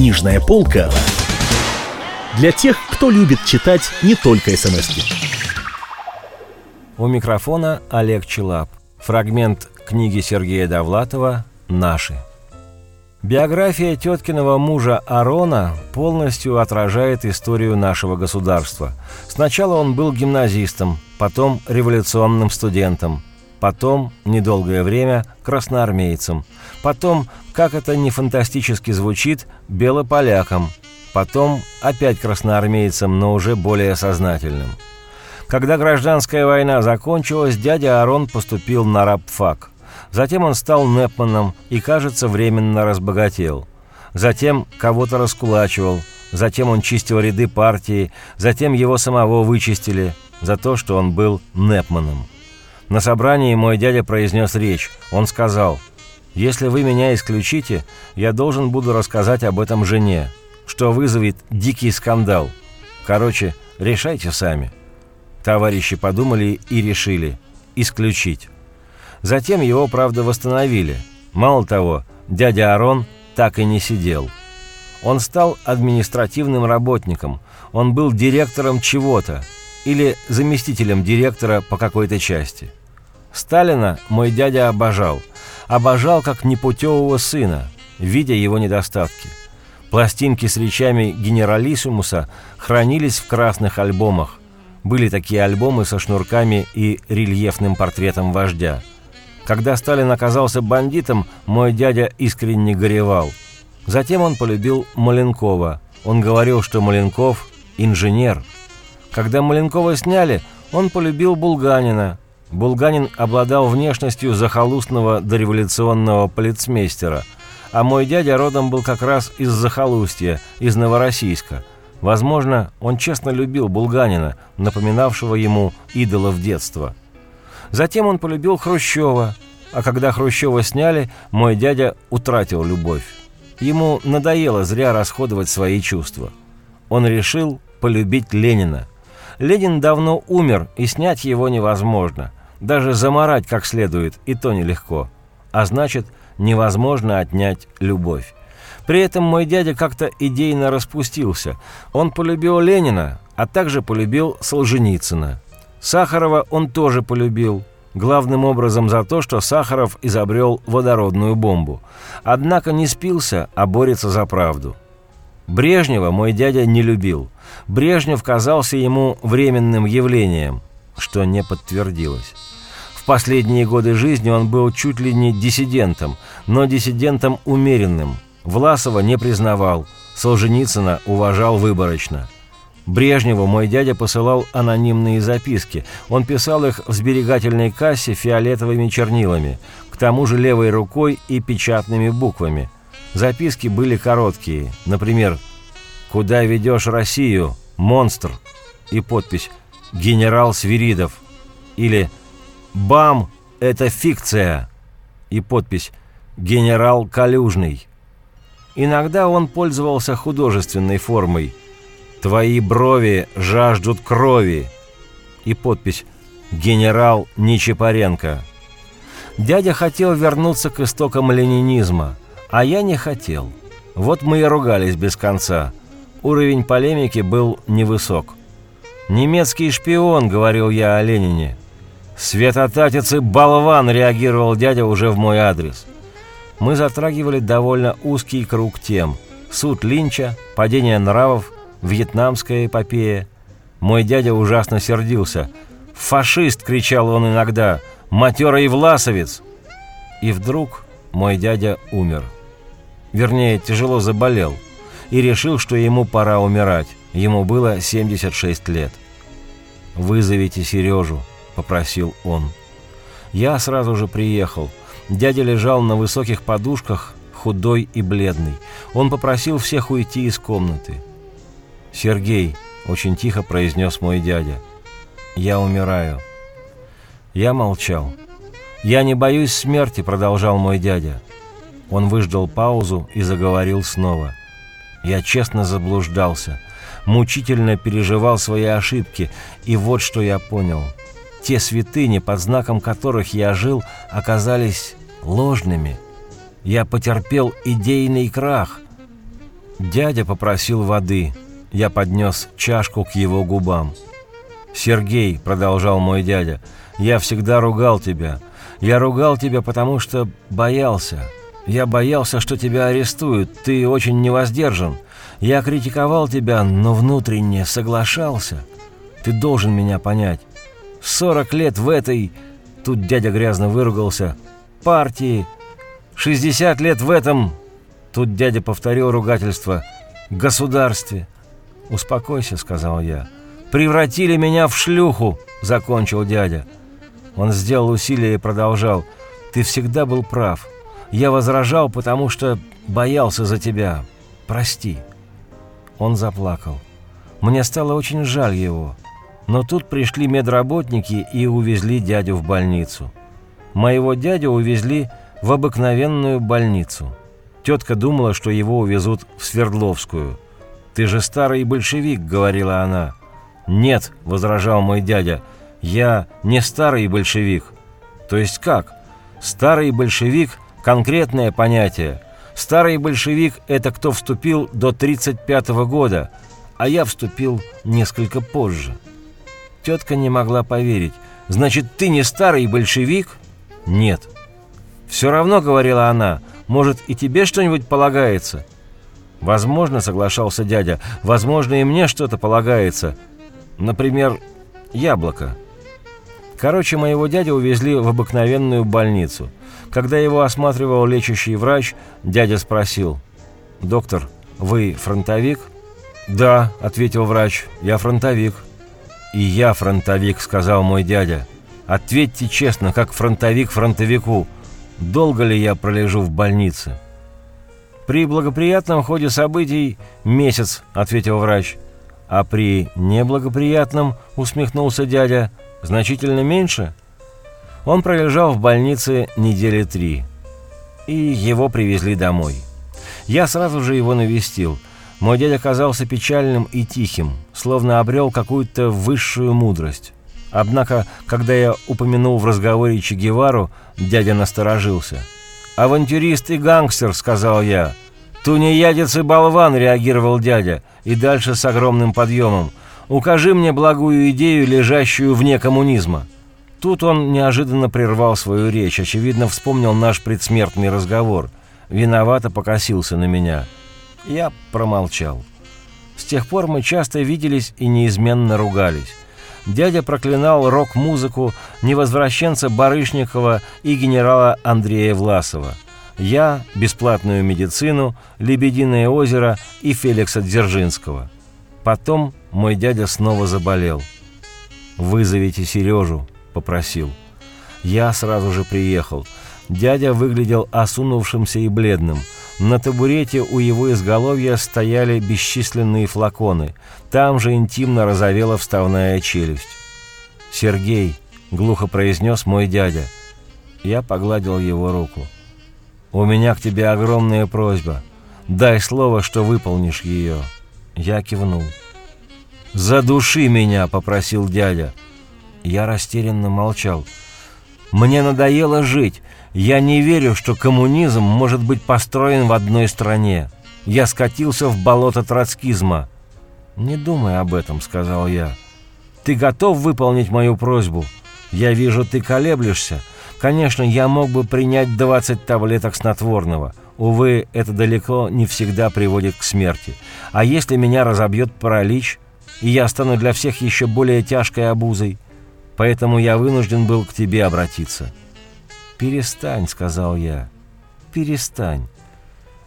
Книжная полка для тех, кто любит читать не только смс -ки. У микрофона Олег Челап. Фрагмент книги Сергея Довлатова «Наши». Биография теткиного мужа Арона полностью отражает историю нашего государства. Сначала он был гимназистом, потом революционным студентом, потом, недолгое время, красноармейцем, потом, как это не фантастически звучит, белополяком, потом опять красноармейцем, но уже более сознательным. Когда гражданская война закончилась, дядя Арон поступил на рабфак. Затем он стал Непманом и, кажется, временно разбогател. Затем кого-то раскулачивал, затем он чистил ряды партии, затем его самого вычистили за то, что он был Непманом. На собрании мой дядя произнес речь. Он сказал, «Если вы меня исключите, я должен буду рассказать об этом жене, что вызовет дикий скандал. Короче, решайте сами». Товарищи подумали и решили исключить. Затем его, правда, восстановили. Мало того, дядя Арон так и не сидел. Он стал административным работником, он был директором чего-то или заместителем директора по какой-то части. Сталина мой дядя обожал. Обожал как непутевого сына, видя его недостатки. Пластинки с речами генералиссимуса хранились в красных альбомах. Были такие альбомы со шнурками и рельефным портретом вождя – когда Сталин оказался бандитом, мой дядя искренне горевал. Затем он полюбил Маленкова. Он говорил, что Маленков – инженер. Когда Маленкова сняли, он полюбил Булганина. Булганин обладал внешностью захолустного дореволюционного полицмейстера, а мой дядя родом был как раз из захолустья, из Новороссийска. Возможно, он честно любил Булганина, напоминавшего ему идолов детства – Затем он полюбил Хрущева, а когда Хрущева сняли, мой дядя утратил любовь. Ему надоело зря расходовать свои чувства. Он решил полюбить Ленина. Ленин давно умер, и снять его невозможно. Даже заморать как следует, и то нелегко. А значит, невозможно отнять любовь. При этом мой дядя как-то идейно распустился. Он полюбил Ленина, а также полюбил Солженицына. Сахарова он тоже полюбил, главным образом за то, что Сахаров изобрел водородную бомбу. Однако не спился, а борется за правду. Брежнева мой дядя не любил. Брежнев казался ему временным явлением, что не подтвердилось. В последние годы жизни он был чуть ли не диссидентом, но диссидентом умеренным. Власова не признавал, Солженицына уважал выборочно – Брежневу мой дядя посылал анонимные записки. Он писал их в сберегательной кассе фиолетовыми чернилами, к тому же левой рукой и печатными буквами. Записки были короткие. Например, «Куда ведешь Россию? Монстр!» и подпись «Генерал Свиридов» или «Бам! Это фикция!» и подпись «Генерал Калюжный». Иногда он пользовался художественной формой – Твои брови жаждут крови. И подпись «Генерал Нечапаренко». Дядя хотел вернуться к истокам ленинизма, а я не хотел. Вот мы и ругались без конца. Уровень полемики был невысок. «Немецкий шпион», — говорил я о Ленине. «Светотатец и болван», — реагировал дядя уже в мой адрес. Мы затрагивали довольно узкий круг тем. Суд Линча, падение нравов, вьетнамская эпопея. Мой дядя ужасно сердился. «Фашист!» — кричал он иногда. «Матерый власовец!» И вдруг мой дядя умер. Вернее, тяжело заболел. И решил, что ему пора умирать. Ему было 76 лет. «Вызовите Сережу», — попросил он. Я сразу же приехал. Дядя лежал на высоких подушках, худой и бледный. Он попросил всех уйти из комнаты. «Сергей», — очень тихо произнес мой дядя, — «я умираю». Я молчал. «Я не боюсь смерти», — продолжал мой дядя. Он выждал паузу и заговорил снова. Я честно заблуждался, мучительно переживал свои ошибки, и вот что я понял. Те святыни, под знаком которых я жил, оказались ложными. Я потерпел идейный крах — Дядя попросил воды. Я поднес чашку к его губам. «Сергей», — продолжал мой дядя, — «я всегда ругал тебя. Я ругал тебя, потому что боялся. Я боялся, что тебя арестуют. Ты очень невоздержан. Я критиковал тебя, но внутренне соглашался. Ты должен меня понять. Сорок лет в этой...» Тут дядя грязно выругался. «Партии. Шестьдесят лет в этом...» Тут дядя повторил ругательство. «Государстве». «Успокойся», — сказал я. «Превратили меня в шлюху», — закончил дядя. Он сделал усилие и продолжал. «Ты всегда был прав. Я возражал, потому что боялся за тебя. Прости». Он заплакал. Мне стало очень жаль его. Но тут пришли медработники и увезли дядю в больницу. Моего дядю увезли в обыкновенную больницу. Тетка думала, что его увезут в Свердловскую. «Ты же старый большевик», — говорила она. «Нет», — возражал мой дядя, — «я не старый большевик». «То есть как?» «Старый большевик — конкретное понятие. Старый большевик — это кто вступил до 35 -го года, а я вступил несколько позже». Тетка не могла поверить. «Значит, ты не старый большевик?» «Нет». «Все равно», — говорила она, — «может, и тебе что-нибудь полагается?» «Возможно», — соглашался дядя, — «возможно, и мне что-то полагается. Например, яблоко». Короче, моего дядю увезли в обыкновенную больницу. Когда его осматривал лечащий врач, дядя спросил, «Доктор, вы фронтовик?» «Да», — ответил врач, — «я фронтовик». «И я фронтовик», — сказал мой дядя. «Ответьте честно, как фронтовик фронтовику, долго ли я пролежу в больнице?» «При благоприятном ходе событий месяц», — ответил врач. «А при неблагоприятном», — усмехнулся дядя, — «значительно меньше?» Он пролежал в больнице недели три. И его привезли домой. Я сразу же его навестил — мой дядя казался печальным и тихим, словно обрел какую-то высшую мудрость. Однако, когда я упомянул в разговоре Че Гевару, дядя насторожился. «Авантюрист и гангстер», — сказал я. «Тунеядец и болван», — реагировал дядя, и дальше с огромным подъемом. «Укажи мне благую идею, лежащую вне коммунизма». Тут он неожиданно прервал свою речь, очевидно, вспомнил наш предсмертный разговор. Виновато покосился на меня. Я промолчал. С тех пор мы часто виделись и неизменно ругались. Дядя проклинал рок-музыку невозвращенца Барышникова и генерала Андрея Власова. Я – бесплатную медицину, Лебединое озеро и Феликса Дзержинского. Потом мой дядя снова заболел. «Вызовите Сережу», – попросил. Я сразу же приехал. Дядя выглядел осунувшимся и бледным – на табурете у его изголовья стояли бесчисленные флаконы. Там же интимно разовела вставная челюсть. «Сергей», — глухо произнес мой дядя. Я погладил его руку. «У меня к тебе огромная просьба. Дай слово, что выполнишь ее». Я кивнул. «Задуши меня», — попросил дядя. Я растерянно молчал. «Мне надоело жить. Я не верю, что коммунизм может быть построен в одной стране. Я скатился в болото троцкизма». «Не думай об этом», — сказал я. «Ты готов выполнить мою просьбу? Я вижу, ты колеблешься. Конечно, я мог бы принять 20 таблеток снотворного. Увы, это далеко не всегда приводит к смерти. А если меня разобьет паралич, и я стану для всех еще более тяжкой обузой? Поэтому я вынужден был к тебе обратиться». «Перестань», — сказал я. «Перестань».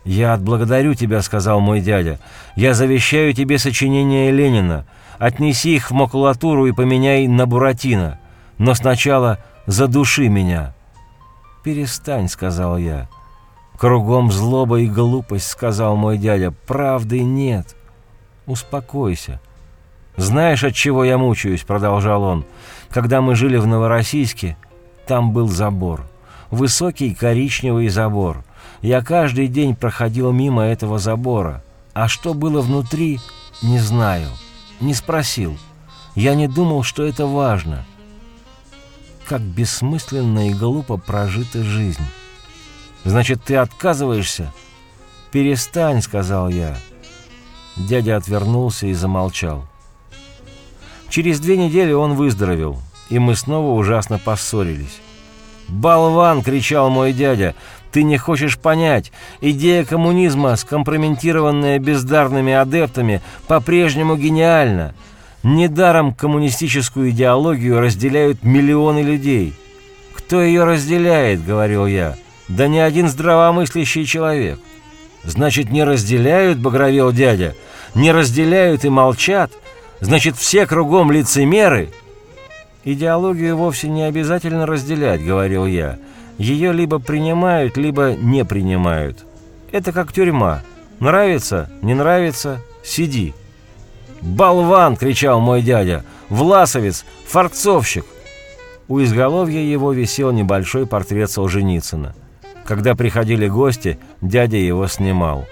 «Я отблагодарю тебя», — сказал мой дядя. «Я завещаю тебе сочинения Ленина. Отнеси их в макулатуру и поменяй на Буратино. Но сначала задуши меня». «Перестань», — сказал я. «Кругом злоба и глупость», — сказал мой дядя. «Правды нет». «Успокойся». «Знаешь, от чего я мучаюсь?» — продолжал он. «Когда мы жили в Новороссийске, там был забор высокий коричневый забор. Я каждый день проходил мимо этого забора. А что было внутри, не знаю. Не спросил. Я не думал, что это важно. Как бессмысленно и глупо прожита жизнь. Значит, ты отказываешься? Перестань, сказал я. Дядя отвернулся и замолчал. Через две недели он выздоровел, и мы снова ужасно поссорились. «Болван!» — кричал мой дядя. «Ты не хочешь понять. Идея коммунизма, скомпрометированная бездарными адептами, по-прежнему гениальна. Недаром коммунистическую идеологию разделяют миллионы людей. Кто ее разделяет?» — говорил я. «Да ни один здравомыслящий человек». «Значит, не разделяют?» — багровел дядя. «Не разделяют и молчат? Значит, все кругом лицемеры?» «Идеологию вовсе не обязательно разделять», — говорил я. «Ее либо принимают, либо не принимают. Это как тюрьма. Нравится, не нравится — сиди». «Болван!» — кричал мой дядя. «Власовец! Форцовщик!» У изголовья его висел небольшой портрет Солженицына. Когда приходили гости, дядя его снимал.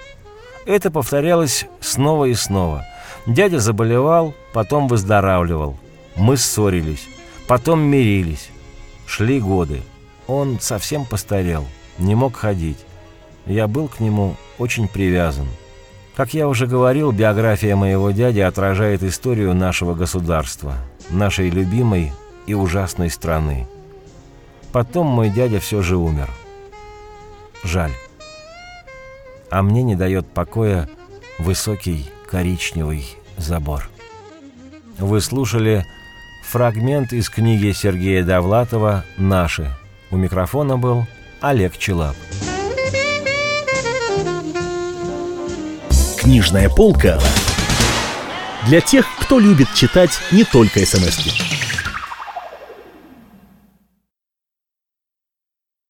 Это повторялось снова и снова. Дядя заболевал, потом выздоравливал. Мы ссорились. Потом мирились. Шли годы. Он совсем постарел, не мог ходить. Я был к нему очень привязан. Как я уже говорил, биография моего дяди отражает историю нашего государства, нашей любимой и ужасной страны. Потом мой дядя все же умер. Жаль. А мне не дает покоя высокий коричневый забор. Вы слушали Фрагмент из книги Сергея Довлатова «Наши». У микрофона был Олег Челап. Книжная полка для тех, кто любит читать не только смс -ки.